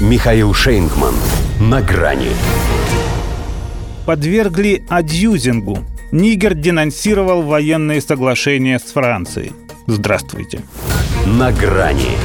Михаил Шейнгман. На грани. Подвергли адьюзингу. Нигер денонсировал военные соглашения с Францией. Здравствуйте. На грани.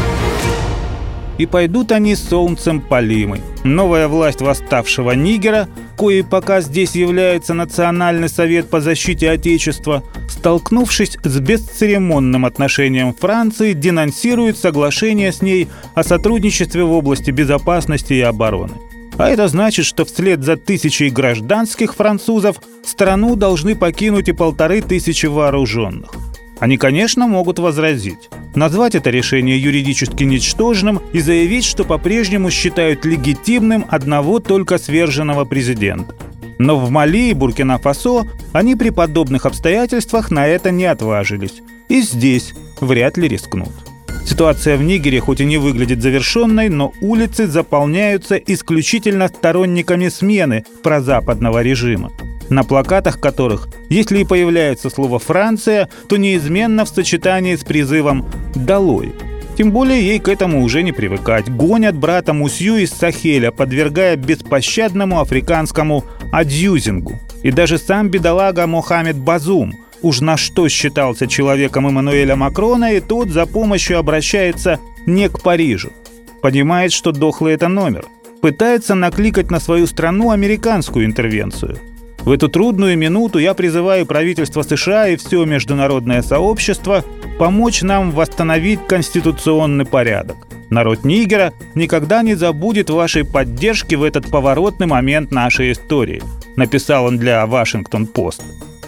И пойдут они солнцем полимы. Новая власть восставшего Нигера, коей пока здесь является Национальный совет по защите Отечества, столкнувшись с бесцеремонным отношением Франции, денонсирует соглашение с ней о сотрудничестве в области безопасности и обороны. А это значит, что вслед за тысячей гражданских французов страну должны покинуть и полторы тысячи вооруженных. Они, конечно, могут возразить, назвать это решение юридически ничтожным и заявить, что по-прежнему считают легитимным одного только сверженного президента. Но в Мали и Буркина-Фасо они при подобных обстоятельствах на это не отважились. И здесь вряд ли рискнут. Ситуация в Нигере хоть и не выглядит завершенной, но улицы заполняются исключительно сторонниками смены прозападного режима на плакатах которых, если и появляется слово «Франция», то неизменно в сочетании с призывом «Долой». Тем более ей к этому уже не привыкать. Гонят брата Мусью из Сахеля, подвергая беспощадному африканскому адьюзингу. И даже сам бедолага Мохаммед Базум уж на что считался человеком Эммануэля Макрона, и тот за помощью обращается не к Парижу. Понимает, что дохлый это номер. Пытается накликать на свою страну американскую интервенцию – в эту трудную минуту я призываю правительство США и все международное сообщество помочь нам восстановить конституционный порядок. Народ Нигера никогда не забудет вашей поддержки в этот поворотный момент нашей истории, написал он для Вашингтон-Пост.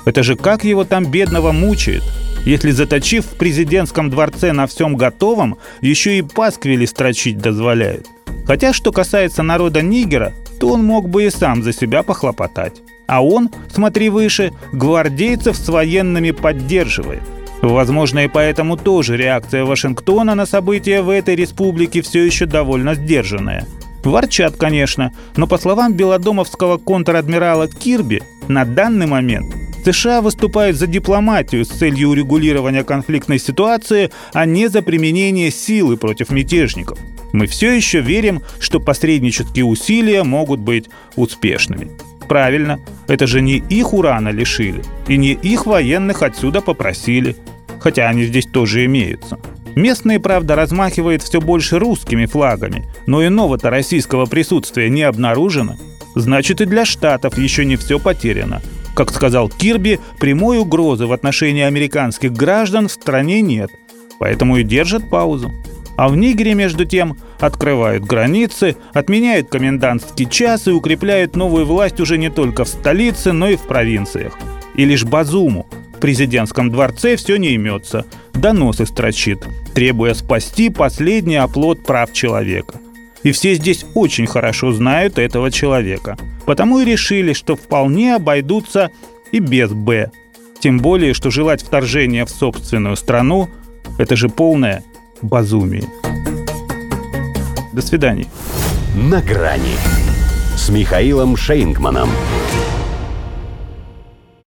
Это же как его там бедного мучает, если заточив в президентском дворце на всем готовом, еще и пасквили строчить дозволяют. Хотя, что касается народа Нигера, то он мог бы и сам за себя похлопотать. А он, смотри выше, гвардейцев с военными поддерживает. Возможно, и поэтому тоже реакция Вашингтона на события в этой республике все еще довольно сдержанная. Ворчат, конечно, но по словам белодомовского контр-адмирала Кирби, на данный момент США выступают за дипломатию с целью урегулирования конфликтной ситуации, а не за применение силы против мятежников. Мы все еще верим, что посреднические усилия могут быть успешными. Правильно, это же не их урана лишили, и не их военных отсюда попросили. Хотя они здесь тоже имеются. Местные, правда, размахивают все больше русскими флагами, но иного-то российского присутствия не обнаружено. Значит, и для Штатов еще не все потеряно. Как сказал Кирби, прямой угрозы в отношении американских граждан в стране нет, поэтому и держат паузу. А в Нигере, между тем, открывают границы, отменяют комендантский час и укрепляют новую власть уже не только в столице, но и в провинциях. И лишь Базуму в президентском дворце все не имется, доносы строчит, требуя спасти последний оплот прав человека. И все здесь очень хорошо знают этого человека. Потому и решили, что вполне обойдутся и без «Б». Тем более, что желать вторжения в собственную страну – это же полная Базуми. До свидания. На грани с Михаилом Шейнгманом.